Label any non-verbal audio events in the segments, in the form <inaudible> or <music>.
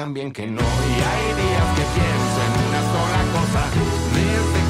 También que no. Y hay días que pienso en una sola cosa, desde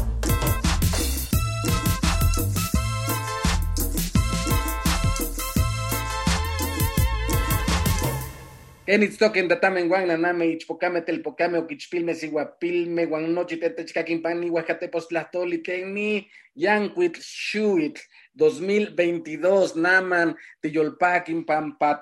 Enitztoken tatamen guan naname ichpocame telpocame oquichpilme siguapilme guan nochi tetechcaquimpani huajatepos tlahtoli teni yancuitl xuitl 2022 naman tiyolpaquin pampa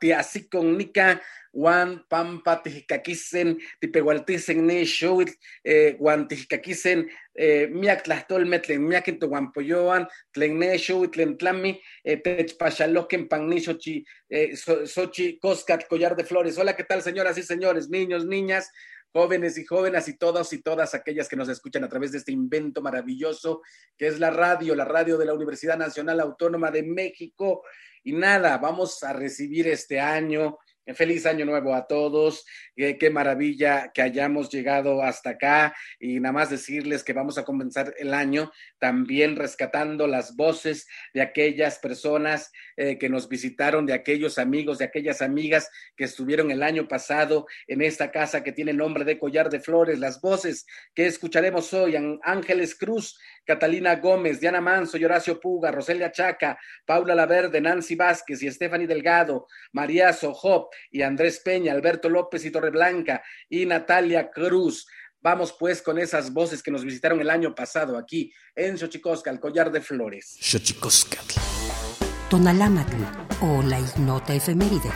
tiasicon nica guan pampa tijcaquisen tipehualtisen ni xuitl eh, guan tijcaquisen eh, miak tlahtolme tlen miakin tohuampoyoan tlen xuitl tlen tlami eh, techpaxaloquen pan ni xochi eh, so- Sochi Coscat, Collar de Flores. Hola, ¿qué tal, señoras y señores, niños, niñas, jóvenes y jóvenes y todos y todas aquellas que nos escuchan a través de este invento maravilloso que es la radio, la radio de la Universidad Nacional Autónoma de México? Y nada, vamos a recibir este año Feliz año nuevo a todos. qué maravilla que hayamos llegado hasta acá y nada más decirles que vamos a comenzar el año también rescatando las voces de aquellas personas eh, que nos visitaron, de aquellos amigos, de aquellas amigas que estuvieron el año pasado en esta casa que tiene nombre de Collar de Flores. Las voces que escucharemos hoy, Ángeles Cruz, Catalina Gómez, Diana Manso, Horacio Puga, Roselia Chaca, Paula Laverde, Nancy Vázquez y Stephanie Delgado, María Sojop, y Andrés Peña, Alberto López y Torreblanca y Natalia Cruz. Vamos pues con esas voces que nos visitaron el año pasado aquí en Xochicosca, el collar de flores. Xochicosca. Tonalámatl o la ignota efeméride.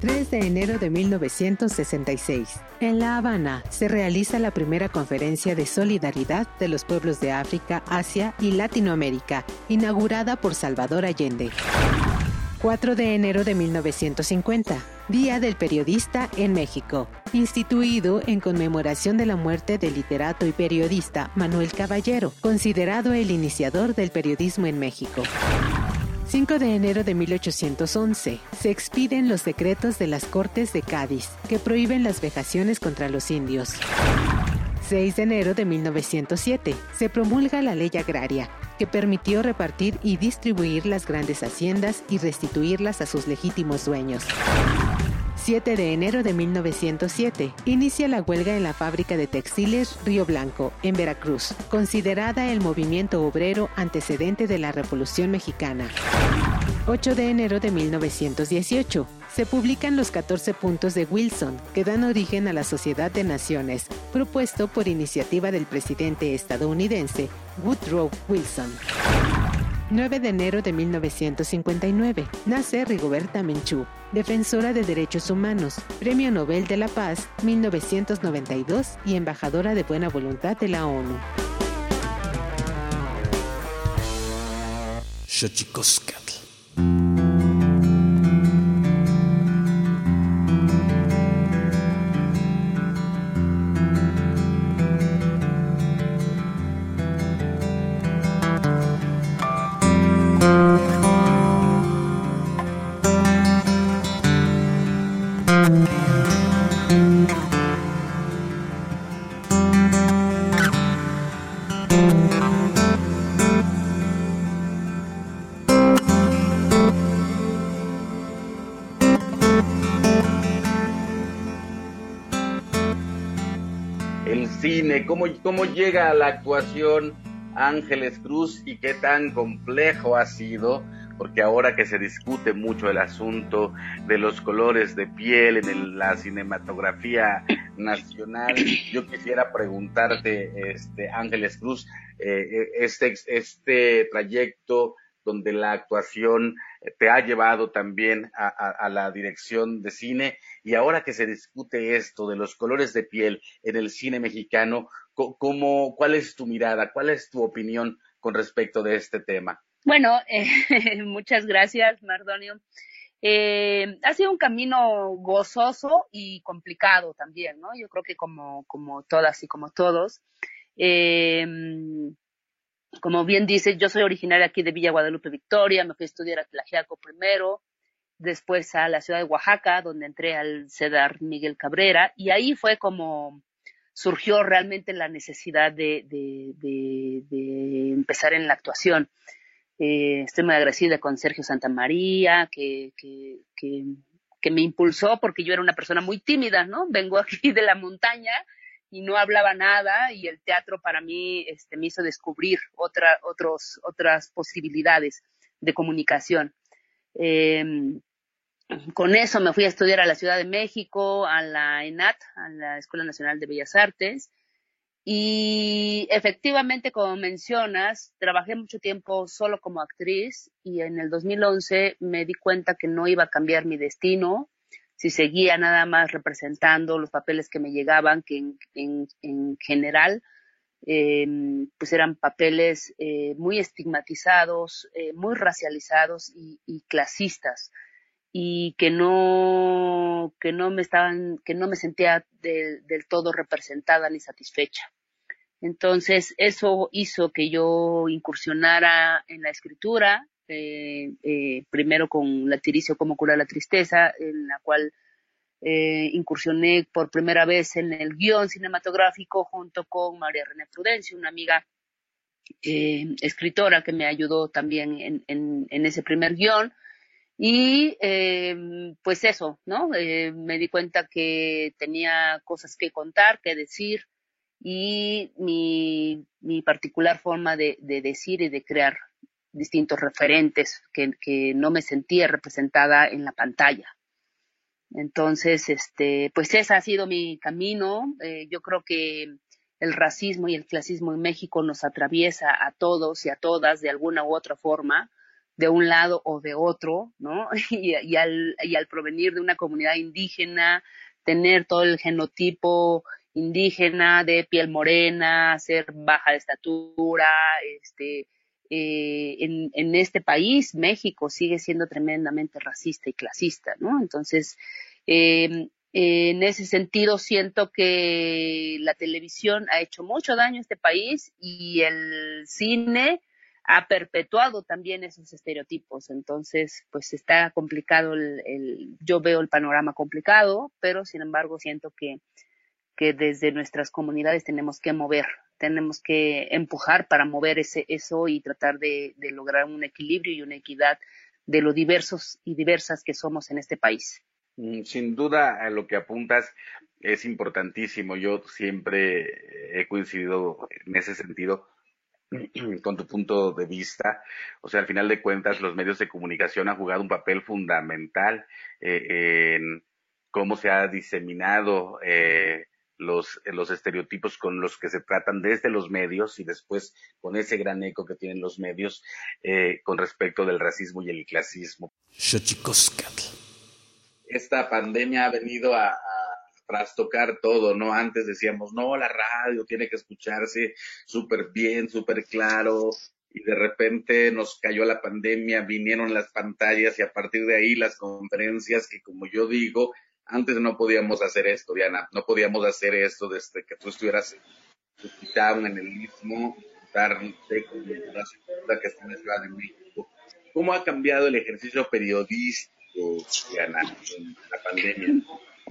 3 de enero de 1966. En La Habana se realiza la primera conferencia de solidaridad de los pueblos de África, Asia y Latinoamérica, inaugurada por Salvador Allende. 4 de enero de 1950. Día del Periodista en México, instituido en conmemoración de la muerte del literato y periodista Manuel Caballero, considerado el iniciador del periodismo en México. 5 de enero de 1811 se expiden los decretos de las Cortes de Cádiz que prohíben las vejaciones contra los indios. 6 de enero de 1907 se promulga la ley agraria que permitió repartir y distribuir las grandes haciendas y restituirlas a sus legítimos dueños. 7 de enero de 1907, inicia la huelga en la fábrica de textiles Río Blanco, en Veracruz, considerada el movimiento obrero antecedente de la Revolución Mexicana. 8 de enero de 1918, se publican los 14 puntos de Wilson, que dan origen a la Sociedad de Naciones, propuesto por iniciativa del presidente estadounidense Woodrow Wilson. 9 de enero de 1959, nace Rigoberta Menchú, defensora de derechos humanos, Premio Nobel de la Paz 1992 y embajadora de buena voluntad de la ONU. Cómo, llega a la actuación Ángeles Cruz y qué tan complejo ha sido, porque ahora que se discute mucho el asunto de los colores de piel en la cinematografía nacional, yo quisiera preguntarte, este, Ángeles Cruz, eh, eh, este, este trayecto donde la actuación te ha llevado también a, la dirección de cine y ahora que se discute esto de los colores de piel en el cine mexicano, ¿cómo, ¿cuál es tu mirada, cuál es tu opinión con respecto de este tema? Bueno, <laughs> eh, muchas gracias, Mardonio. Eh, ha sido un camino gozoso y complicado también, ¿no? Yo creo que como, como todas y como todos. Eh, como bien dices, yo soy originaria aquí de Villa Guadalupe Victoria, me fui a estudiar a Tlaxiaco primero, después a la ciudad de Oaxaca, donde entré al CEDAR Miguel Cabrera, y ahí fue como surgió realmente la necesidad de, empezar en la actuación. Eh, estoy muy agradecida con Sergio Santamaría, que, que, me impulsó porque yo era una persona muy tímida, ¿no? Vengo aquí <laughs> de la montaña y no hablaba nada y el teatro para mí este, me hizo descubrir otra, otros, otras posibilidades de comunicación. Em, con eso me fui a estudiar a la Ciudad de México, a la ENAT, a la Escuela Nacional de Bellas Artes. Y efectivamente, como mencionas, trabajé mucho tiempo solo como actriz y en el 2011 me di cuenta que no iba a cambiar mi destino, si seguía nada más representando los papeles que me llegaban, que en, general em, pues eran papeles eh, muy estigmatizados, eh, muy racializados y, clasistas y que no que no me estaban que no me sentía del todo representada ni satisfecha Entonces, eso hizo que yo incursionara en la escritura, eh, eh, primero con La Tiricio, cómo curar la tristeza, en la cual eh, incursioné por primera vez en el guion cinematográfico junto con María René Prudencio, una amiga escritora que me ayudó también en, en, en ese primer guion. Y eh, pues eso, ¿no? Eh, me di cuenta que tenía cosas que contar, que decir y mi, mi particular forma de, de decir y de crear distintos referentes que, que no me sentía representada en la pantalla. Entonces, este, pues ese ha sido mi camino. Eh, yo creo que el racismo y el clasismo en México nos atraviesa a todos y a todas de alguna u otra forma, de un lado o de otro, ¿no? <laughs> Y, al, y al provenir de una comunidad indígena, tener todo el genotipo indígena de piel morena, ser baja de estatura, este, eh, en, este país, México, sigue siendo tremendamente racista y clasista, ¿no? Entonces, eh, en ese sentido, siento que la televisión ha hecho mucho daño a este país y el cine ha perpetuado también esos estereotipos. Entonces, pues está complicado el, yo veo el panorama complicado, pero sin embargo siento que, que desde nuestras comunidades tenemos que mover, tenemos que empujar para mover ese, eso y tratar de, de lograr un equilibrio y una equidad de lo diversos y diversas que somos en este país. Sin duda, a lo que apuntas es importantísimo. Yo siempre he coincidido en ese sentido <clears throat> con tu punto de vista. O sea, al final de cuentas, los medios de comunicación han jugado un papel fundamental eh, en cómo se ha diseminado eh, los, los estereotipos con los que se tratan desde los medios y después con ese gran eco que tienen los medios eh, con respecto del racismo y el clasismo. Esta pandemia ha venido a, a trastocar todo, ¿no? Antes decíamos, no, la radio tiene que escucharse súper bien, súper claro, y de repente nos cayó la pandemia, vinieron las pantallas y a partir de ahí las conferencias que, como yo digo, antes no podíamos hacer esto, Diana, no podíamos hacer esto desde que tú estuvieras en el istmo, estar con la segunda que está en la Ciudad de México. ¿Cómo ha cambiado el ejercicio periodístico, Diana, en la pandemia?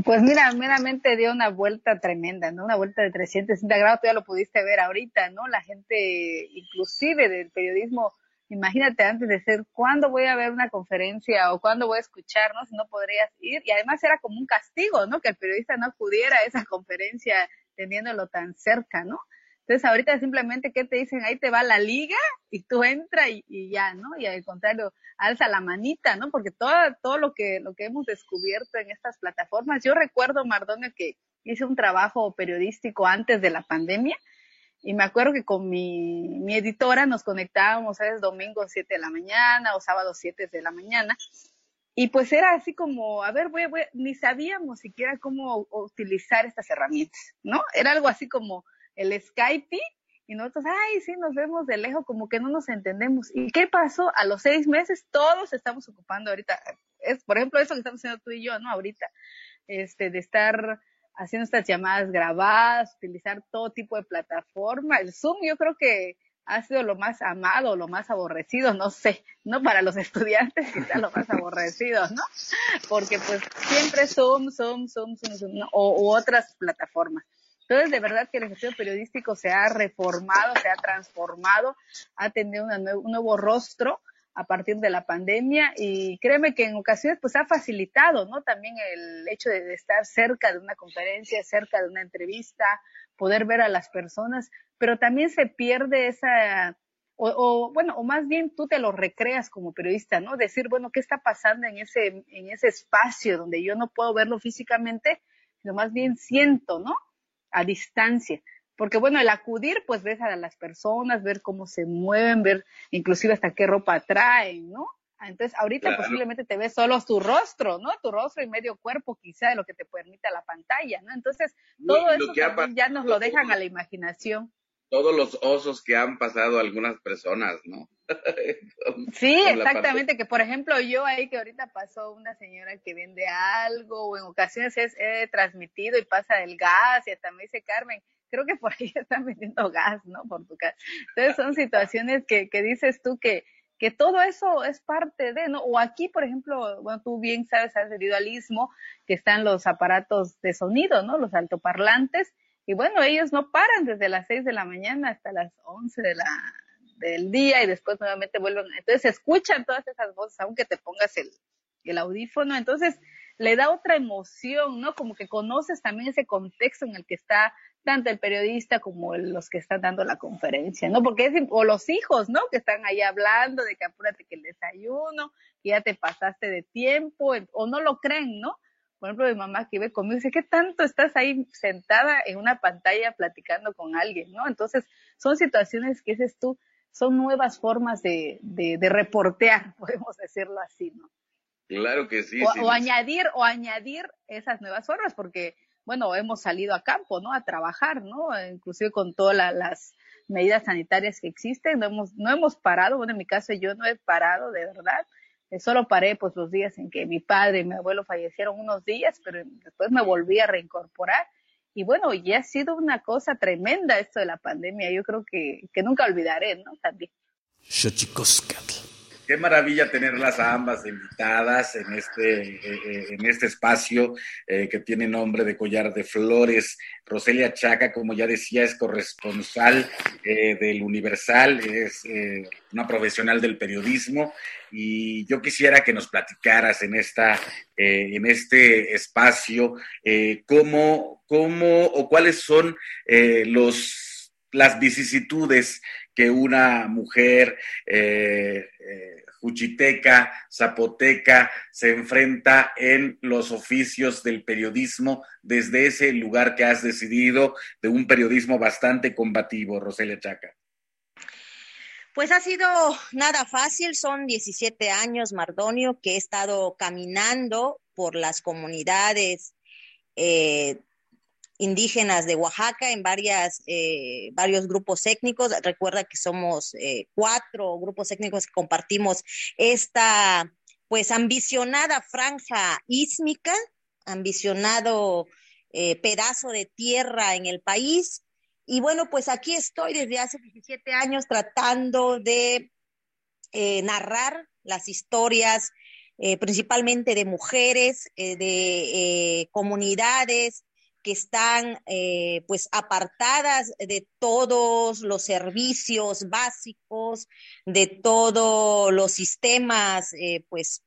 Pues mira, meramente dio una vuelta tremenda, ¿no? Una vuelta de 360 grados, tú ya lo pudiste ver ahorita, ¿no? La gente, inclusive del periodismo, imagínate antes de ser, ¿cuándo voy a ver una conferencia o cuándo voy a escuchar, ¿no? Si no podrías ir. Y además era como un castigo, ¿no? Que el periodista no acudiera a esa conferencia teniéndolo tan cerca, ¿no? Entonces ahorita simplemente, ¿qué te dicen? Ahí te va la liga y tú entras y, y, ya, ¿no? Y al contrario, alza la manita, ¿no? Porque todo, todo lo que, lo que hemos descubierto en estas plataformas, yo recuerdo, Mardonio, que hice un trabajo periodístico antes de la pandemia y me acuerdo que con mi, mi editora nos conectábamos, ¿sabes? Domingo 7 de la mañana o sábado 7 de la mañana. Y pues era así como, a ver, voy, voy, ni sabíamos siquiera cómo utilizar estas herramientas, ¿no? Era algo así como, el Skype y nosotros, ay, sí, nos vemos de lejos, como que no nos entendemos. ¿Y qué pasó? A los seis meses todos estamos ocupando ahorita, es por ejemplo eso que estamos haciendo tú y yo, ¿no? Ahorita, este, de estar haciendo estas llamadas grabadas, utilizar todo tipo de plataforma. El Zoom yo creo que ha sido lo más amado, lo más aborrecido, no sé, no para los <laughs> estudiantes quizá lo más aborrecido, ¿no? Porque pues siempre Zoom, Zoom, Zoom, Zoom, o u otras plataformas. Entonces, de verdad que el ejercicio periodístico se ha reformado, se ha transformado, ha tenido una un nuevo rostro a partir de la pandemia y créeme que en ocasiones pues ha facilitado, ¿no? También el hecho de, de estar cerca de una conferencia, cerca de una entrevista, poder ver a las personas, pero también se pierde esa, o, o, bueno, o más bien tú te lo recreas como periodista, ¿no? Decir, bueno, ¿qué está pasando en ese, en ese espacio donde yo no puedo verlo físicamente, sino más bien siento, ¿no? A distancia. Porque bueno, el acudir, pues ves a las personas, ver cómo se mueven, ver inclusive hasta qué ropa traen, ¿no? Entonces, ahorita claro. posiblemente te ves solo tu rostro, ¿no? Tu rostro y medio cuerpo, quizá, de lo que te permite la pantalla, ¿no? Entonces, todo eso ya nos lo dejan a la imaginación. Todos los osos que han pasado algunas personas, ¿no? <laughs> sí, exactamente, que por ejemplo yo ahí que ahorita pasó una señora que vende algo o en ocasiones es, he transmitido y pasa el gas y hasta me dice Carmen, creo que por ahí <laughs> están vendiendo gas, ¿no? Por tu casa. Entonces son situaciones que, que dices tú que, que todo eso es parte de, ¿no? O aquí, por ejemplo, bueno, tú bien sabes, has debido al que están los aparatos de sonido, ¿no? Los altoparlantes, y bueno, ellos no paran desde las 6 de la mañana hasta las 11 de la, del día y después nuevamente vuelven. Entonces escuchan todas esas voces, aunque te pongas el, el audífono. Entonces le da otra emoción, ¿no? Como que conoces también ese contexto en el que está tanto el periodista como los que están dando la conferencia, ¿no? Porque es, o los hijos, ¿no? Que están ahí hablando de que apúrate que el desayuno, que ya te pasaste de tiempo, o no lo creen, ¿no? Por ejemplo, mi mamá que ve conmigo dice, ¿qué tanto estás ahí sentada en una pantalla platicando con alguien, ¿no? Entonces, son situaciones que dices tú, son nuevas formas de, de, de reportear, <laughs> podemos decirlo así, ¿no? Claro que sí. O, sí. o añadir, o añadir esas nuevas formas, porque bueno, hemos salido a campo, ¿no? A trabajar, ¿no? Inclusive con todas las medidas sanitarias que existen, no hemos, no hemos parado, bueno, en mi caso yo no he parado, de verdad, solo paré pues los días en que mi padre y mi abuelo fallecieron unos días, pero después me volví a reincorporar y bueno, ya ha sido una cosa tremenda esto de la pandemia, yo creo que, que nunca olvidaré, ¿no? También. Qué maravilla tenerlas a ambas invitadas en este, eh, eh, en este espacio eh, que tiene nombre de Collar de Flores. Roselia Chaca, como ya decía, es corresponsal del Universal, es una profesional del periodismo y yo quisiera que nos platicaras en, esta, en este espacio cómo, cómo o cuáles son los, las vicisitudes que una mujer eh, eh, juchiteca, zapoteca, se enfrenta en los oficios del periodismo desde ese lugar que has decidido, de un periodismo bastante combativo, Roselia Chaca. Pues ha sido nada fácil, son 17 años, Mardonio, que he estado caminando por las comunidades eh, indígenas de Oaxaca en varias, eh, varios grupos étnicos. Recuerda que somos eh, cuatro grupos étnicos que compartimos esta pues ambicionada franja ísmica, ambicionado eh, pedazo de tierra en el país. Y bueno, pues aquí estoy desde hace 17 años tratando de narrar las historias principalmente de mujeres, de comunidades, que están eh, pues apartadas de todos los servicios básicos, de todos los sistemas eh, pues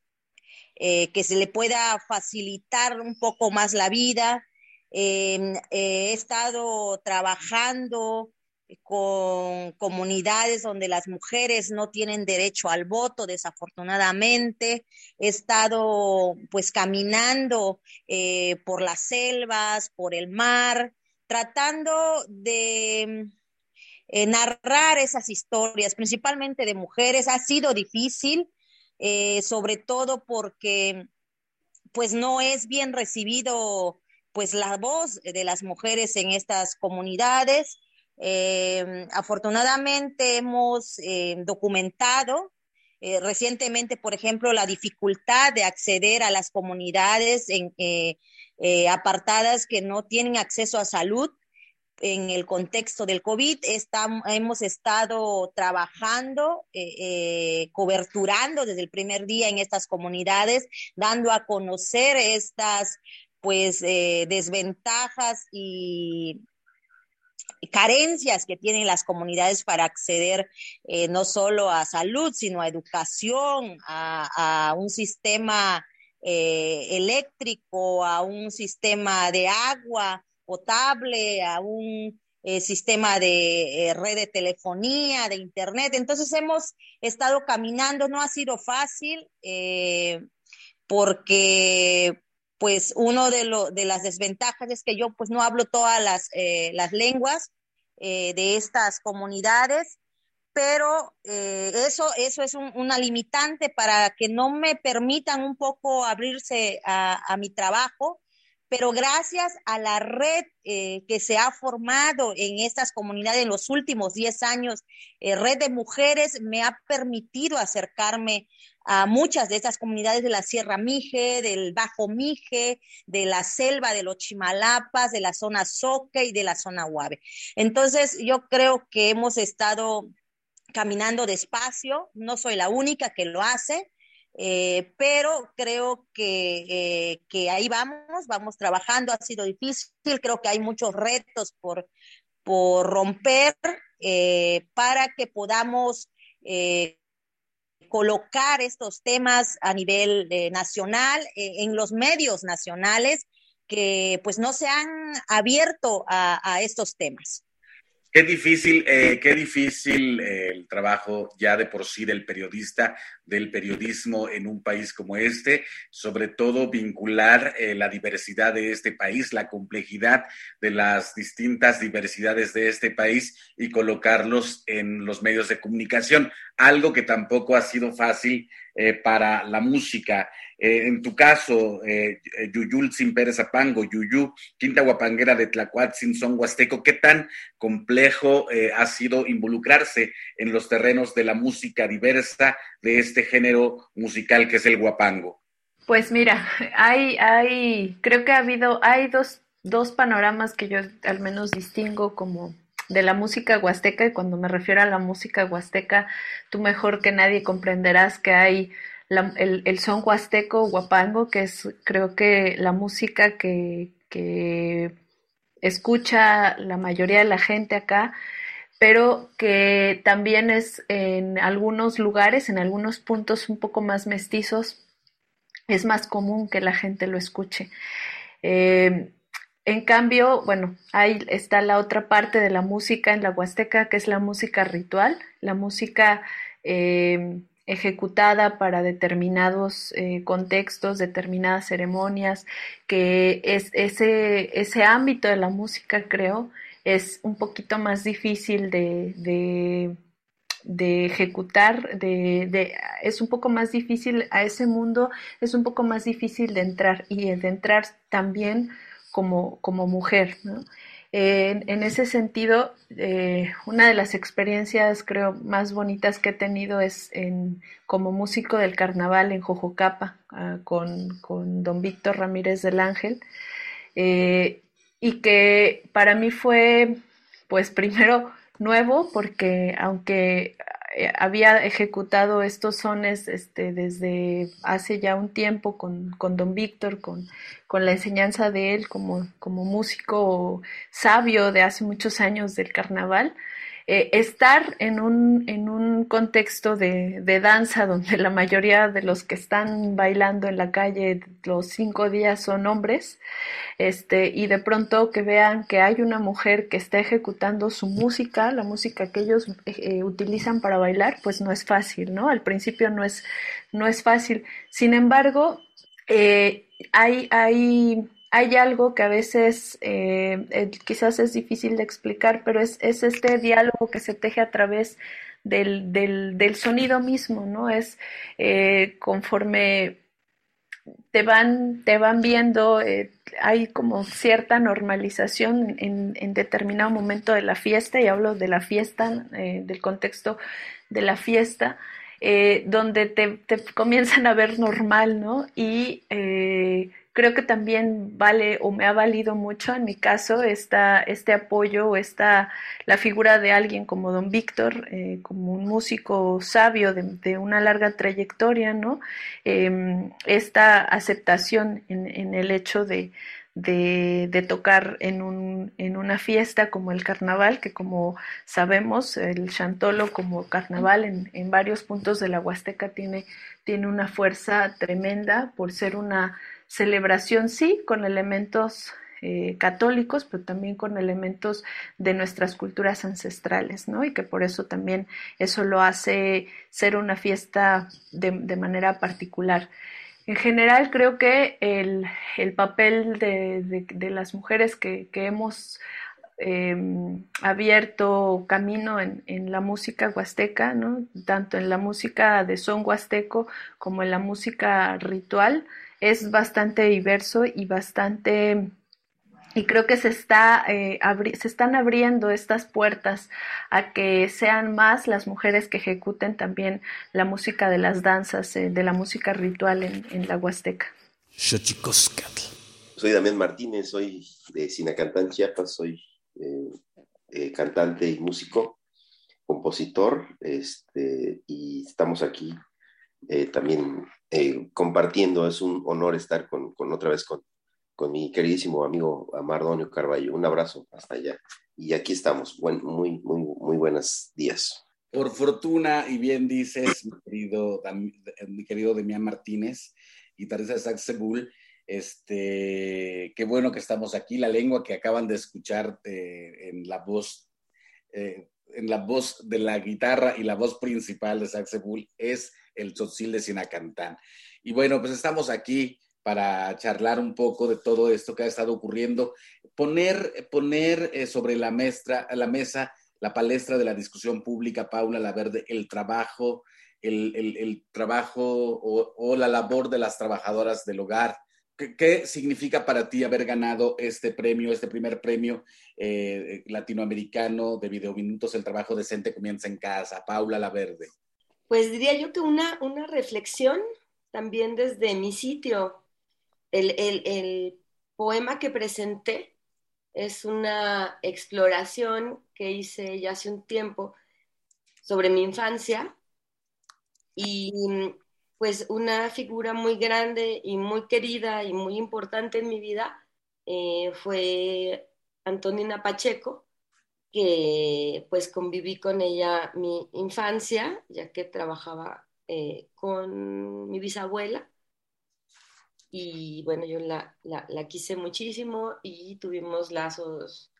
eh, que se le pueda facilitar un poco más la vida. Em, he estado trabajando con comunidades donde las mujeres no tienen derecho al voto, desafortunadamente. He estado pues caminando eh, por las selvas, por el mar, tratando de eh, narrar esas historias, principalmente de mujeres. Ha sido difícil, eh, sobre todo porque pues no es bien recibido pues la voz de las mujeres en estas comunidades. Eh, afortunadamente hemos eh, documentado eh, recientemente, por ejemplo, la dificultad de acceder a las comunidades en, eh, eh, apartadas que no tienen acceso a salud en el contexto del COVID. Estamos, hemos estado trabajando, coberturando desde el primer día en estas comunidades, dando a conocer estas pues desventajas y carencias que tienen las comunidades para acceder eh, no solo a salud, sino a educación, a, un sistema eh, eléctrico, a un sistema de agua potable, a un eh, sistema de red de telefonía, de internet. Entonces hemos estado caminando, no ha sido fácil porque pues uno de, lo, de las desventajas es que yo pues no hablo todas las, eh, las lenguas eh, de estas comunidades, pero eh, eso, eso es un, una limitante para que no me permitan un poco abrirse a, a mi trabajo, pero gracias a la red que se ha formado en estas comunidades en los últimos 10 años, Red de Mujeres, me ha permitido acercarme a muchas de estas comunidades de la Sierra Mije, del Bajo Mije, de la selva de los Chimalapas, de la zona Soque y de la zona Huave. Entonces, yo creo que hemos estado caminando despacio, no soy la única que lo hace, eh, pero creo que, eh, que, ahí vamos, vamos trabajando, ha sido difícil, creo que hay muchos retos por, por romper eh, para que podamos colocar estos temas a nivel nacional, en los medios nacionales, que pues no se han abierto a estos temas. Qué difícil, eh, qué difícil eh, el trabajo ya de por sí del periodista, del periodismo en un país como este, sobre todo vincular eh, la diversidad de este país, la complejidad de las distintas diversidades de este país y colocarlos en los medios de comunicación, algo que tampoco ha sido fácil para la música. Eh, en tu caso, eh, Yuyul Sin Pérez Apango, Yuyu, Quinta Guapanguera de Tlacuatzin, Son Huasteco, ¿qué tan complejo eh, ha sido involucrarse en los terrenos de la música diversa de este género musical que es el guapango? Pues mira, hay, hay, creo que ha habido, hay dos, dos panoramas que yo al menos distingo como de la música huasteca y cuando me refiero a la música huasteca, tú mejor que nadie comprenderás que hay el, son huasteco, guapango, que es creo que la música que, escucha la mayoría de la gente acá, pero que también es en algunos lugares, en algunos puntos un poco más mestizos, es más común que la gente lo escuche. Eh, en cambio, bueno, ahí está la otra parte de la música en la Huasteca, que es la música ritual, la música eh, ejecutada para determinados eh, contextos, determinadas ceremonias, que es ese, ese ámbito de la música, creo, es un poquito más difícil de, de, ejecutar, de, es un poco más difícil a ese mundo, es un poco más difícil de entrar y de entrar también como, como mujer. ¿no? En ese sentido, eh, una de las experiencias creo más bonitas que he tenido es como músico del carnaval en Jojocapa ah, con, con, don Víctor Ramírez del Ángel. Eh, y que para mí fue pues primero nuevo porque aunque había ejecutado estos sones este, desde hace ya un tiempo con, con don Víctor, con, con, la enseñanza de él como, como músico sabio de hace muchos años del carnaval. Eh, estar en un, en un contexto de, de, danza donde la mayoría de los que están bailando en la calle los cinco días son hombres, este, y de pronto que vean que hay una mujer que está ejecutando su música, la música que ellos eh, eh, utilizan para bailar, pues no es fácil, ¿no? Al principio no es, no es fácil. Sin embargo, hay, hay hay algo que a veces eh, eh, quizás es difícil de explicar, pero es, es, este diálogo que se teje a través del, del, del sonido mismo, ¿no? Es eh, conforme te van, te van viendo, hay como cierta normalización en, en, determinado momento de la fiesta, y hablo de la fiesta, del contexto de la fiesta, donde te, te, comienzan a ver normal, ¿no? Y creo que también vale o me ha valido mucho en mi caso esta, este apoyo o esta, la figura de alguien como don Víctor, eh, como un músico sabio de, una larga trayectoria, ¿no? Em, esta aceptación en, el hecho de, de, de, tocar en, un, en una fiesta como el carnaval, que como sabemos, el chantolo como carnaval en, en varios puntos de la Huasteca tiene, tiene una fuerza tremenda por ser una celebración, sí, con elementos eh, católicos, pero también con elementos de nuestras culturas ancestrales, ¿no? Y que por eso también eso lo hace ser una fiesta de, manera particular. En general, creo que el, papel de, las mujeres que, hemos em, abierto camino en, en, la música huasteca, ¿no? tanto en la música de son huasteco como en la música ritual, es bastante diverso y bastante y creo que se está eh, se están abriendo estas puertas a que sean más las mujeres que ejecuten también la música de las danzas, eh, de la música ritual en, en la Huasteca. Soy Damián Martínez, soy de Sinacantán, Chiapas, soy eh, cantante y músico, compositor, este, y estamos aquí también compartiendo. Es un honor estar con, con otra vez con, con mi queridísimo amigo Amardonio Carballo. Un abrazo hasta allá. Y aquí estamos. Buen, muy, muy, muy buenos días. Por fortuna, y bien dices, mi querido, mi querido Demián Martínez y Teresa Saxebul, este, qué bueno que estamos aquí. La lengua que acaban de escuchar eh, en la voz, eh, en la voz de la guitarra y la voz principal de Saxebul es el tzotzil de Sinacantán. Y bueno, pues estamos aquí para charlar un poco de todo esto que ha estado ocurriendo, poner, poner eh, sobre la, la mesa la palestra de la discusión pública, Paula Laverde, el trabajo, el, trabajo o, la labor de las trabajadoras del hogar. ¿Qué, significa para ti haber ganado este premio, este primer premio eh, latinoamericano de videominutos, el trabajo decente comienza en casa? Paula Laverde. Pues diría yo que una, una reflexión también desde mi sitio, el, poema que presenté es una exploración que hice ya hace un tiempo sobre mi infancia y pues una figura muy grande y muy querida y muy importante en mi vida eh, fue Antonina Pacheco, que pues conviví con ella mi infancia, ya que trabajaba eh, con mi bisabuela. Y bueno, yo la, la, quise muchísimo y tuvimos lazos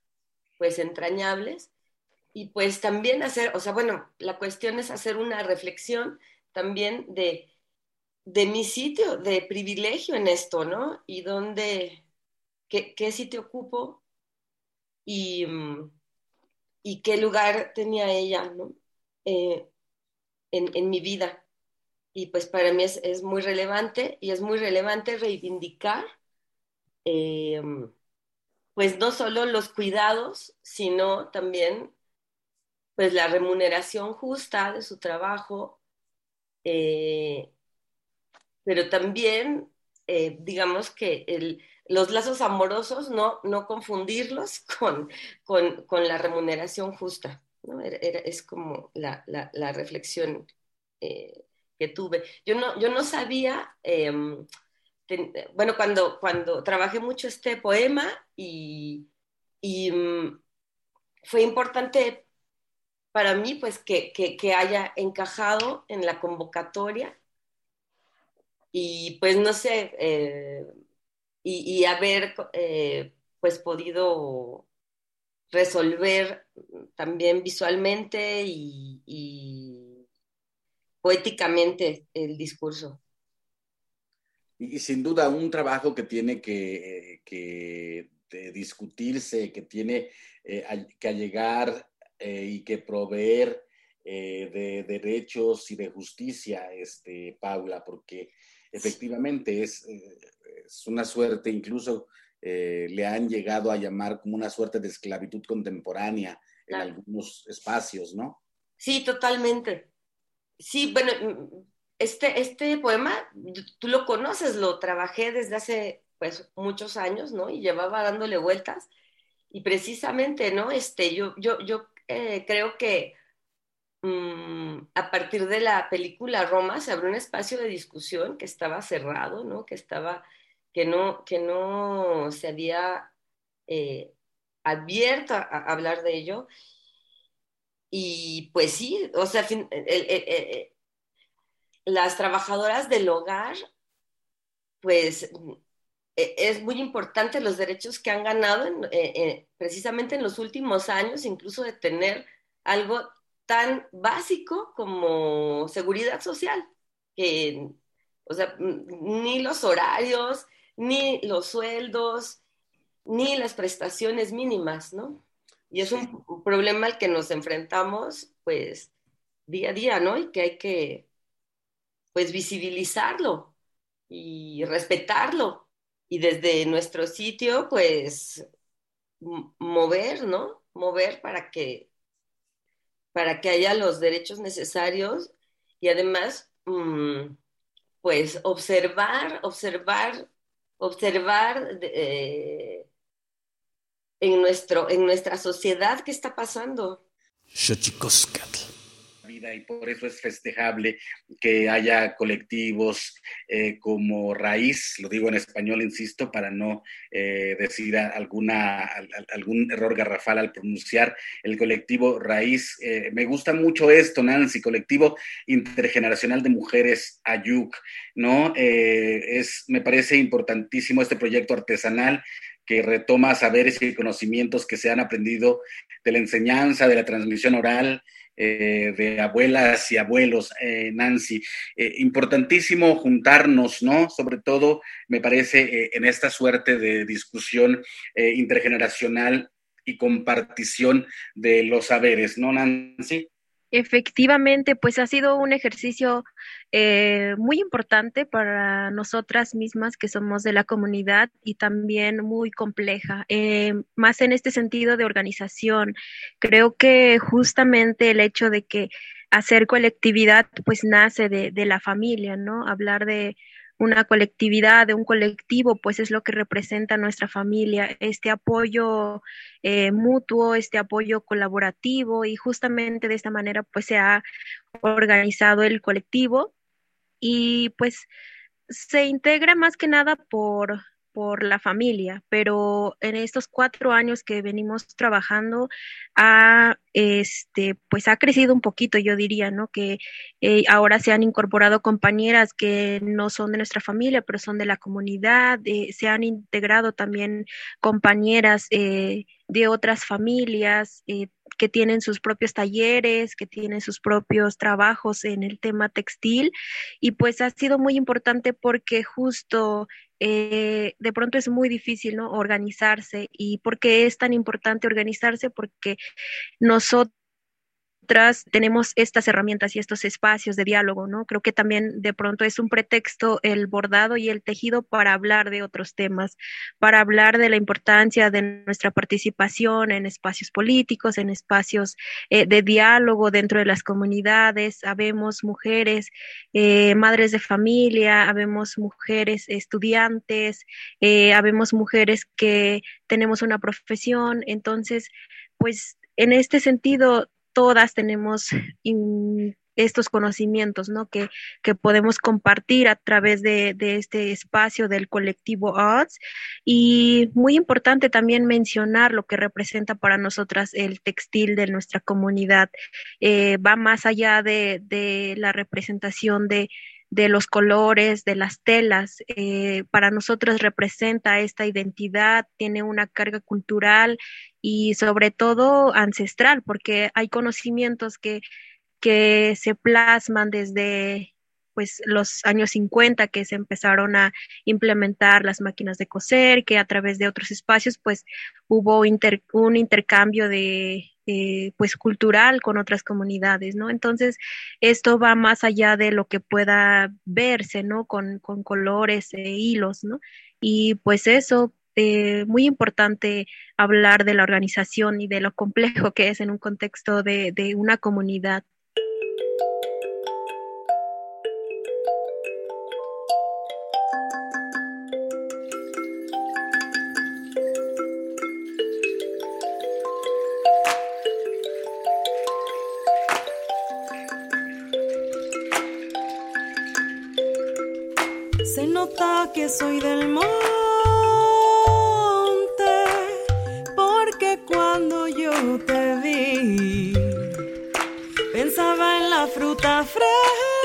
pues entrañables. Y pues también hacer, o sea, bueno, la cuestión es hacer una reflexión también de, de mi sitio de privilegio en esto, ¿no? Y dónde, qué, sitio ocupo y, mm, y, qué lugar tenía ella, ¿no? Eh, en, en mi vida y pues para mí es, muy relevante y es muy relevante reivindicar eh, pues no solo los cuidados, sino también pues la remuneración justa de su trabajo, eh, pero también eh, digamos que el, los lazos amorosos no, no confundirlos <laughs> con, con, la remuneración justa. ¿no? es como la, la, reflexión que tuve. Yo no, yo no sabía, em, bueno, cuando, cuando trabajé mucho este poema y, mm, fue importante para mí pues que, haya encajado en la convocatoria y pues no sé, eh, y, haber eh, pues podido resolver también visualmente y poéticamente el discurso. Y, sin duda un trabajo que tiene que, que discutirse, que tiene eh, que llegar eh, y que proveer eh, de derechos y de justicia, este, Paula, porque efectivamente es, es una suerte, incluso le han llegado a llamar como una suerte de esclavitud contemporánea en algunos espacios, ¿no? Sí, totalmente. Sí, bueno, este, este poema, tú lo conoces, lo trabajé desde hace pues muchos años, ¿no? Y llevaba dándole vueltas. Y precisamente, ¿no? Este, yo, yo, yo eh, creo que a partir de la película Roma se abrió un espacio de discusión que estaba cerrado, ¿no? Que estaba, que no, que no se había eh, abierto a, hablar de ello. Y pues sí, o sea, las trabajadoras del hogar, pues e, es muy importante los derechos que han ganado eh, eh, precisamente en los últimos años, incluso de tener algo tan básico como seguridad social, que, o sea, ni los horarios, ni los sueldos, ni las prestaciones mínimas, ¿no? Y es un problema al que nos enfrentamos, pues, día a día, ¿no? Y que hay que, pues, visibilizarlo. y respetarlo. Y desde nuestro sitio, pues, mover, ¿no? Mover para que, para que haya los derechos necesarios y además, mm, pues, observar, observar, observar eh, en, nuestro, en nuestra sociedad qué está pasando y por eso es festejable que haya colectivos eh, como Raíz, lo digo en español, insisto, para no eh, decir alguna, algún error garrafal al pronunciar el colectivo Raíz. Eh, me gusta mucho esto, Nancy, colectivo intergeneracional de mujeres Ayuk, ¿no? es, me parece importantísimo este proyecto artesanal que retoma saberes y conocimientos que se han aprendido de la enseñanza, de la transmisión oral, eh, de abuelas y abuelos, eh, Nancy. Eh, importantísimo juntarnos, ¿no? Sobre todo, me parece, en esta suerte de discusión intergeneracional y compartición de los saberes, ¿no, Nancy? Efectivamente, pues ha sido un ejercicio eh, muy importante para nosotras mismas que somos de la comunidad y también muy compleja, eh, más en este sentido de organización. Creo que justamente el hecho de que hacer colectividad pues nace de, de la familia, ¿no? Hablar de una colectividad, de un colectivo, pues es lo que representa nuestra familia, este apoyo eh, mutuo, este apoyo colaborativo y justamente de esta manera pues se ha organizado el colectivo. Y pues se integra más que nada por, por la familia, pero en estos cuatro años que venimos trabajando, ha, este, pues ha crecido un poquito, yo diría, ¿no? Que eh, ahora se han incorporado compañeras que no son de nuestra familia, pero son de la comunidad, eh, se han integrado también compañeras eh, de otras familias que tienen sus propios talleres, que tienen sus propios trabajos en el tema textil y pues ha sido muy importante porque justo eh, de pronto es muy difícil, ¿no? Organizarse. ¿Y por qué es tan importante organizarse? Porque nosotros tenemos estas herramientas y estos espacios de diálogo, ¿no? Creo que también de pronto es un pretexto el bordado y el tejido para hablar de otros temas, para hablar de la importancia de nuestra participación en espacios políticos, en espacios eh, de diálogo dentro de las comunidades. Habemos mujeres, eh, madres de familia, habemos mujeres estudiantes, eh, habemos mujeres que tenemos una profesión. Entonces, pues en este sentido, todas tenemos estos conocimientos, ¿no? Que, que, podemos compartir a través de, de, este espacio del colectivo Arts. Y muy importante también mencionar lo que representa para nosotras el textil de nuestra comunidad. Eh, va más allá de, de la representación de, de los colores, de las telas. Eh, para nosotros representa esta identidad, tiene una carga cultural y sobre todo ancestral, porque hay conocimientos que, que se plasman desde pues los años 50 que se empezaron a implementar las máquinas de coser, que a través de otros espacios pues hubo un intercambio de eh, pues cultural con otras comunidades, ¿no? Entonces esto va más allá de lo que pueda verse, ¿no? Con, con colores e hilos, ¿no? Y pues eso eh, muy importante hablar de la organización y de lo complejo que es en un contexto de, de una comunidad. Se nota que soy del fruta fresca.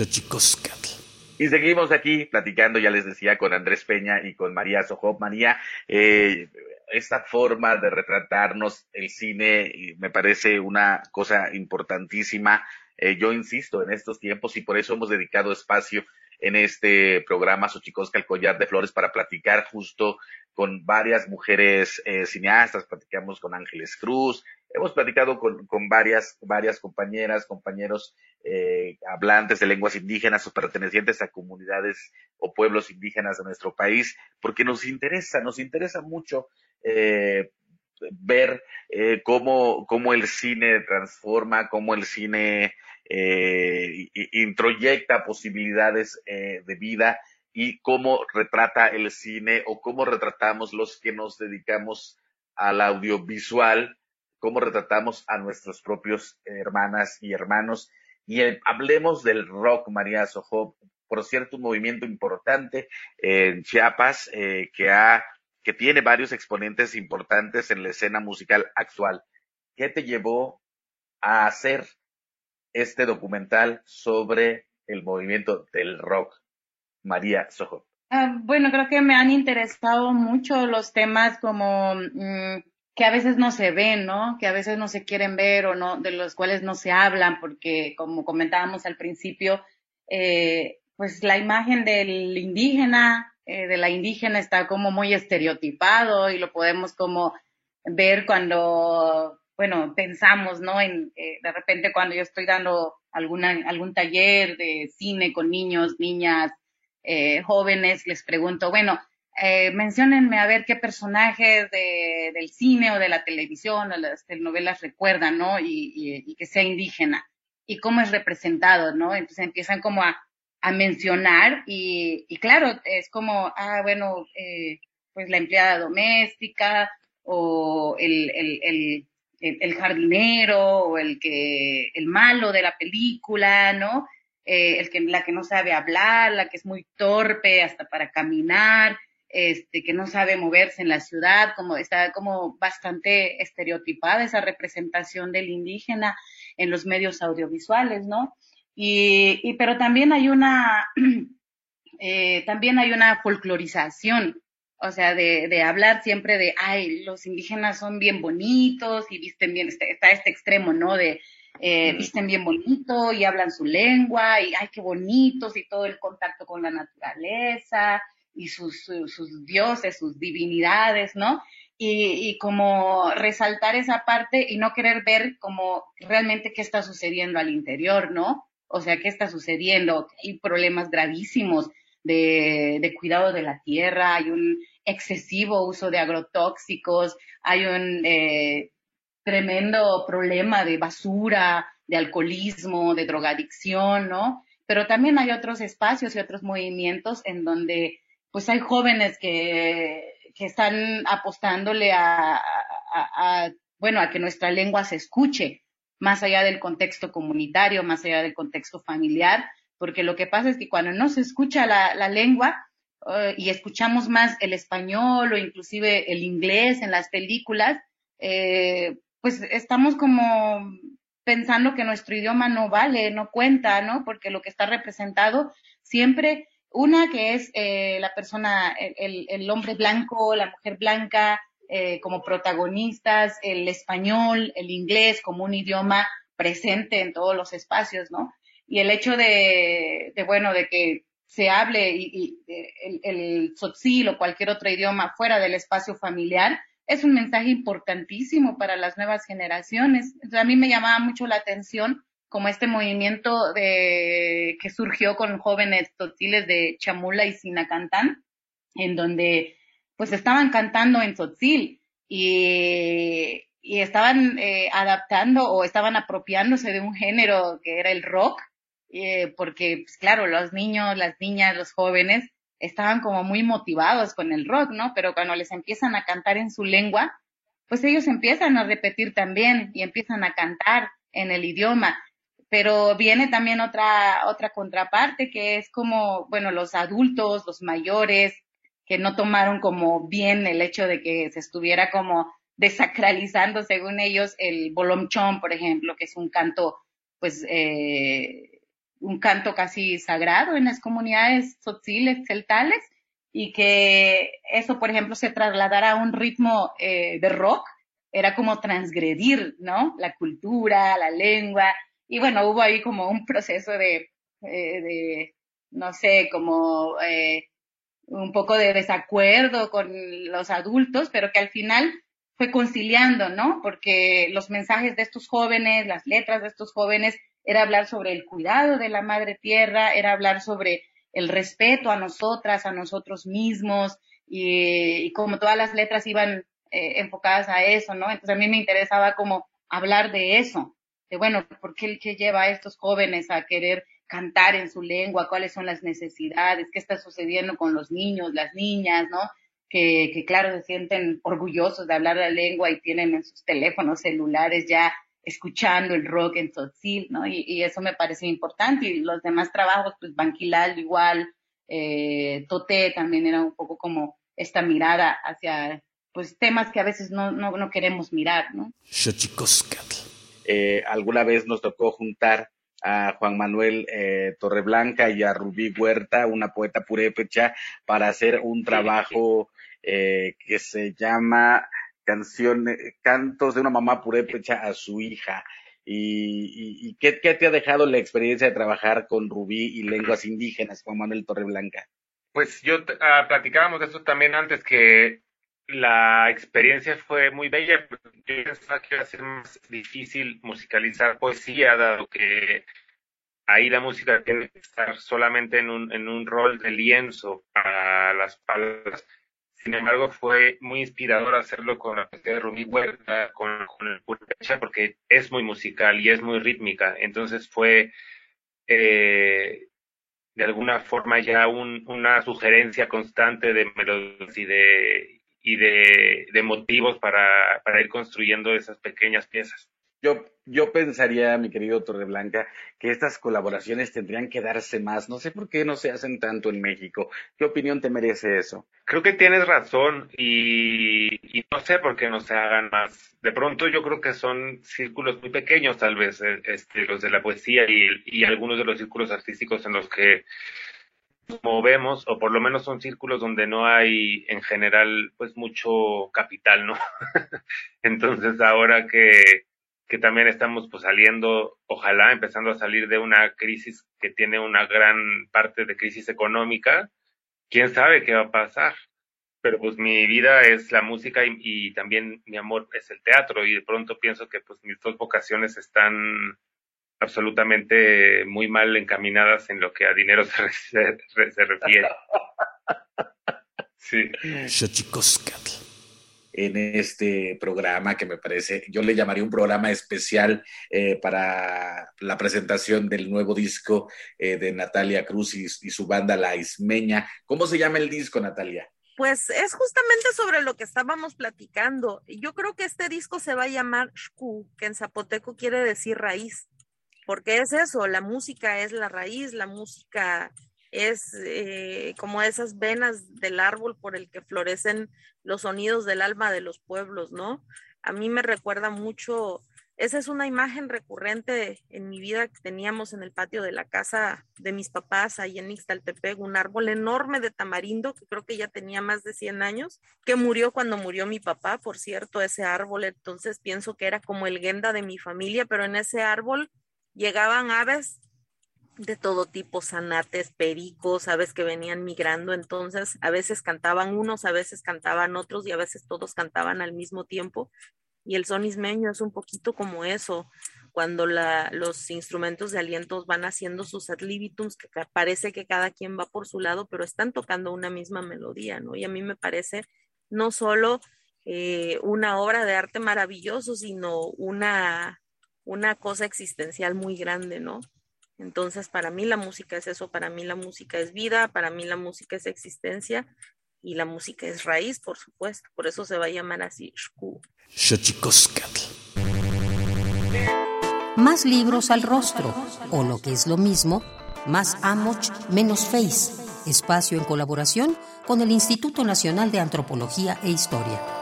Xochicoscatl. Y seguimos aquí platicando, ya les decía, con Andrés Peña y con María Sojop. María, eh, esta forma de retratarnos el cine me parece una cosa importantísima. Eh, yo insisto en estos tiempos y por eso hemos dedicado espacio en este programa Xochicosca, el collar de flores, para platicar justo con varias mujeres eh, cineastas, platicamos con Ángeles Cruz, hemos platicado con, con varias, varias compañeras, compañeros eh, hablantes de lenguas indígenas o pertenecientes a comunidades o pueblos indígenas de nuestro país, porque nos interesa, nos interesa mucho eh, ver eh, cómo, cómo el cine transforma, cómo el cine eh, introyecta posibilidades eh, de vida y cómo retrata el cine o cómo retratamos los que nos dedicamos al audiovisual, cómo retratamos a nuestros propios hermanas y hermanos. Y hablemos del rock, María Sojo, por cierto, un movimiento importante en Chiapas eh, que ha que tiene varios exponentes importantes en la escena musical actual. ¿Qué te llevó a hacer este documental sobre el movimiento del rock? María Sojo. Ah, bueno, creo que me han interesado mucho los temas como mm, que a veces no se ven, ¿no? Que a veces no se quieren ver o no, de los cuales no se hablan, porque como comentábamos al principio, eh, pues la imagen del indígena, eh, de la indígena está como muy estereotipado y lo podemos como ver cuando, bueno, pensamos, ¿no? En, eh, de repente cuando yo estoy dando alguna, algún taller de cine con niños, niñas, jóvenes, les pregunto, bueno, eh, menciónenme a ver qué personajes de, del cine o de la televisión o las telenovelas recuerdan, ¿no? Y, y, que sea indígena y cómo es representado, ¿no? Entonces empiezan como a, a mencionar y, y, claro, es como, ah, bueno, eh, pues la empleada doméstica o el, el, el, el, jardinero o el que, el malo de la película, ¿no? Eh, el que, la que no sabe hablar, la que es muy torpe hasta para caminar, este, que no sabe moverse en la ciudad, como está como bastante estereotipada esa representación del indígena en los medios audiovisuales, ¿no? Y, y pero también hay una, <clears throat> eh, también hay una folclorización, o sea, de, de hablar siempre de, ay, los indígenas son bien bonitos y visten bien, este, está este extremo, ¿no? De, eh, visten bien bonito y hablan su lengua y ay, qué bonitos y todo el contacto con la naturaleza y sus, sus dioses, sus divinidades, ¿no? Y, y, como resaltar esa parte y no querer ver como realmente qué está sucediendo al interior, ¿no? O sea, qué está sucediendo. Hay problemas gravísimos de, de cuidado de la tierra, hay un excesivo uso de agrotóxicos, hay un eh, tremendo problema de basura, de alcoholismo, de drogadicción, ¿no? Pero también hay otros espacios y otros movimientos en donde pues hay jóvenes que, que están apostándole a, a, a, bueno, a que nuestra lengua se escuche, más allá del contexto comunitario, más allá del contexto familiar, porque lo que pasa es que cuando no se escucha la, la lengua uh, y escuchamos más el español o inclusive el inglés en las películas, eh, pues estamos como pensando que nuestro idioma no vale, no cuenta, ¿no? Porque lo que está representado siempre una que es eh, la persona, el, el, hombre blanco, la mujer blanca eh, como protagonistas, el español, el inglés como un idioma presente en todos los espacios, ¿no? Y el hecho de, de bueno, de que se hable y, y el, el o cualquier otro idioma fuera del espacio familiar, es un mensaje importantísimo para las nuevas generaciones. A mí me llamaba mucho la atención como este movimiento de, que surgió con jóvenes totziles de Chamula y Sinacantán, en donde pues estaban cantando en tzotzil y, y estaban eh, adaptando o estaban apropiándose de un género que era el rock, eh, porque pues, claro, los niños, las niñas, los jóvenes estaban como muy motivados con el rock, ¿no? Pero cuando les empiezan a cantar en su lengua, pues ellos empiezan a repetir también y empiezan a cantar en el idioma pero viene también otra, otra contraparte que es como, bueno, los adultos, los mayores, que no tomaron como bien el hecho de que se estuviera como desacralizando, según ellos, el bolomchón, por ejemplo, que es un canto, pues, eh, un canto casi sagrado en las comunidades tzotziles, celtales, y que eso, por ejemplo, se trasladara a un ritmo eh, de rock, era como transgredir, ¿no? La cultura, la lengua, y bueno, hubo ahí como un proceso de, eh, de no sé, como eh, un poco de desacuerdo con los adultos, pero que al final fue conciliando, ¿no? Porque los mensajes de estos jóvenes, las letras de estos jóvenes, era hablar sobre el cuidado de la madre tierra, era hablar sobre el respeto a nosotras, a nosotros mismos, y, y como todas las letras iban eh, enfocadas a eso, ¿no? Entonces a mí me interesaba como hablar de eso, de bueno, ¿por qué, qué lleva a estos jóvenes a querer cantar en su lengua? ¿Cuáles son las necesidades? ¿Qué está sucediendo con los niños, las niñas, no? Que, que claro, se sienten orgullosos de hablar la lengua y tienen en sus teléfonos celulares ya escuchando el rock en Tzotzil, ¿no? Y, y, eso me parece importante. Y los demás trabajos, pues Banquilal igual, eh, Toté también era un poco como esta mirada hacia pues temas que a veces no, no, no queremos mirar, ¿no? Eh, alguna vez nos tocó juntar a Juan Manuel eh, Torreblanca y a Rubí Huerta, una poeta purépecha, para hacer un trabajo eh, que se llama Canciones, Cantos de una mamá purépecha a su hija. ¿Y, y, y ¿qué, qué, te ha dejado la experiencia de trabajar con Rubí y lenguas indígenas, Juan Manuel Torreblanca? Pues yo uh, platicábamos de eso también antes, que la experiencia fue muy bella. Yo pensaba que iba a ser más difícil musicalizar poesía, dado que ahí la música tiene que estar solamente en un, en un rol de lienzo para las palabras. Sin embargo, fue muy inspirador hacerlo con la poesía de Rubí Huerta, con, con el Purepecha, porque es muy musical y es muy rítmica. Entonces fue, eh, de alguna forma ya un, una sugerencia constante de melodías y de, y de, de motivos para, para ir construyendo esas pequeñas piezas. Yo, yo pensaría, mi querido Torreblanca, que estas colaboraciones tendrían que darse más. No sé por qué no se hacen tanto en México. ¿Qué opinión te merece eso? Creo que tienes razón y, y no sé por qué no se hagan más. De pronto yo creo que son círculos muy pequeños tal vez, eh, este, los de la poesía y, y algunos de los círculos artísticos en los que movemos, o por lo menos son círculos donde no hay en general pues mucho capital, ¿no? <laughs> Entonces ahora que que también estamos pues saliendo, ojalá empezando a salir de una crisis que tiene una gran parte de crisis económica, quién sabe qué va a pasar. Pero pues mi vida es la música y, y también mi amor es el teatro y de pronto pienso que pues mis dos vocaciones están absolutamente muy mal encaminadas en lo que a dinero se, <laughs> se, se refiere. Sí. en este programa que me parece, yo le llamaría un programa especial eh, para la presentación del nuevo disco eh, de Natalia Cruz y, y, su banda La Ismeña. ¿Cómo se llama el disco, Natalia? Pues es justamente sobre lo que estábamos platicando. Yo creo que este disco se va a llamar Shku, que en zapoteco quiere decir raíz, porque es eso, la música es la raíz, la música es eh, como esas venas del árbol por el que florecen los sonidos del alma de los pueblos, ¿no? A mí me recuerda mucho, esa es una imagen recurrente en mi vida que teníamos en el patio de la casa de mis papás, ahí en Ixtaltepec, un árbol enorme de tamarindo que creo que ya tenía más de 100 años, que murió cuando murió mi papá, por cierto, ese árbol, entonces pienso que era como el guenda de mi familia, pero en ese árbol llegaban aves de todo tipo, zanates, pericos, aves que venían migrando, entonces a veces cantaban unos, a veces cantaban otros y a veces todos cantaban al mismo tiempo. Y el son ismeño es un poquito como eso, cuando los instrumentos de alientos van haciendo sus ad libitums, que parece que cada quien va por su lado, pero están tocando una misma melodía, ¿no? Y a mí me parece no solo eh, una obra de arte maravilloso, sino una, una cosa existencial muy grande, ¿no? Entonces, para mí la música es eso, para mí la música es vida, para mí la música es existencia y la música es raíz, por supuesto. Por eso se va a llamar así Shku. Más libros al rostro, o lo que es lo mismo, más Amoch, menos Face. Espacio en colaboración con el Instituto Nacional de Antropología e Historia.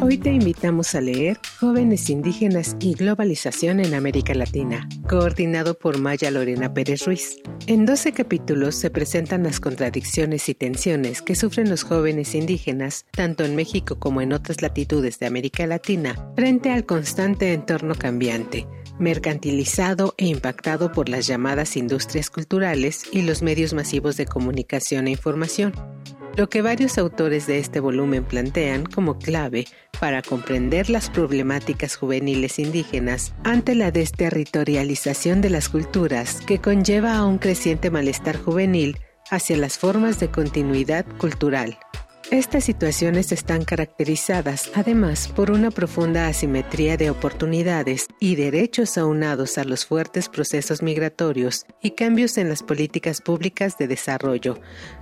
Hoy te invitamos a leer Jóvenes Indígenas y Globalización en América Latina, coordinado por Maya Lorena Pérez Ruiz. En 12 capítulos se presentan las contradicciones y tensiones que sufren los jóvenes indígenas, tanto en México como en otras latitudes de América Latina, frente al constante entorno cambiante, mercantilizado e impactado por las llamadas industrias culturales y los medios masivos de comunicación e información lo que varios autores de este volumen plantean como clave para comprender las problemáticas juveniles indígenas ante la desterritorialización de las culturas que conlleva a un creciente malestar juvenil hacia las formas de continuidad cultural. Estas situaciones están caracterizadas además por una profunda asimetría de oportunidades y derechos aunados a los fuertes procesos migratorios y cambios en las políticas públicas de desarrollo,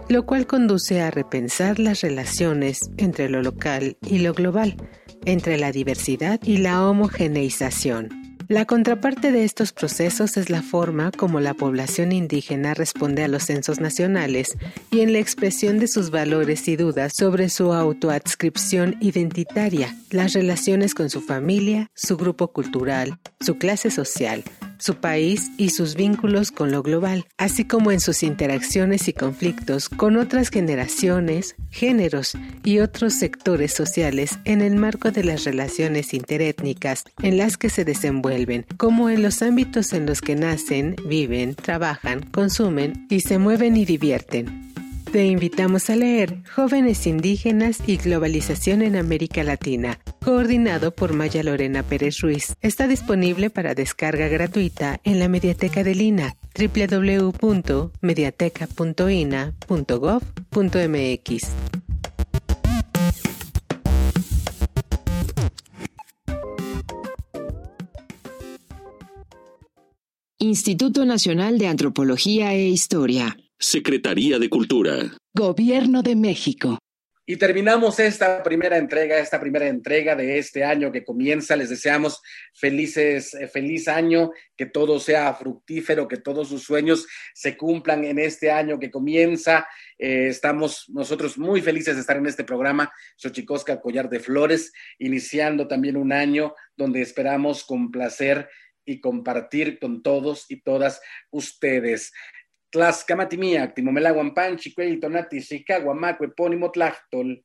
lo cual conduce a repensar las relaciones entre lo local y lo global, entre la diversidad y la homogeneización. La contraparte de estos procesos es la forma como la población indígena responde a los censos nacionales y en la expresión de sus valores y dudas sobre su autoadscripción identitaria, las relaciones con su familia, su grupo cultural, su clase social, su país y sus vínculos con lo global, así como en sus interacciones y conflictos con otras generaciones, géneros y otros sectores sociales en el marco de las relaciones interétnicas en las que se desenvuelven, como en los ámbitos en los que nacen, viven, trabajan, consumen y se mueven y divierten. Te invitamos a leer Jóvenes Indígenas y Globalización en América Latina, coordinado por Maya Lorena Pérez Ruiz. Está disponible para descarga gratuita en la Mediateca de Lina, www.mediateca.ina.gov.mx. Instituto Nacional de Antropología e Historia. Secretaría de Cultura. Gobierno de México. Y terminamos esta primera entrega, esta primera entrega de este año que comienza. Les deseamos felices, eh, feliz año, que todo sea fructífero, que todos sus sueños se cumplan en este año que comienza. Eh, estamos nosotros muy felices de estar en este programa, Xochicosca Collar de Flores, iniciando también un año donde esperamos con placer y compartir con todos y todas ustedes. Tlascamatimía, Timomela Guampanchi, Cueltonati, Sicagua, Macuepónimo, Tlachtol.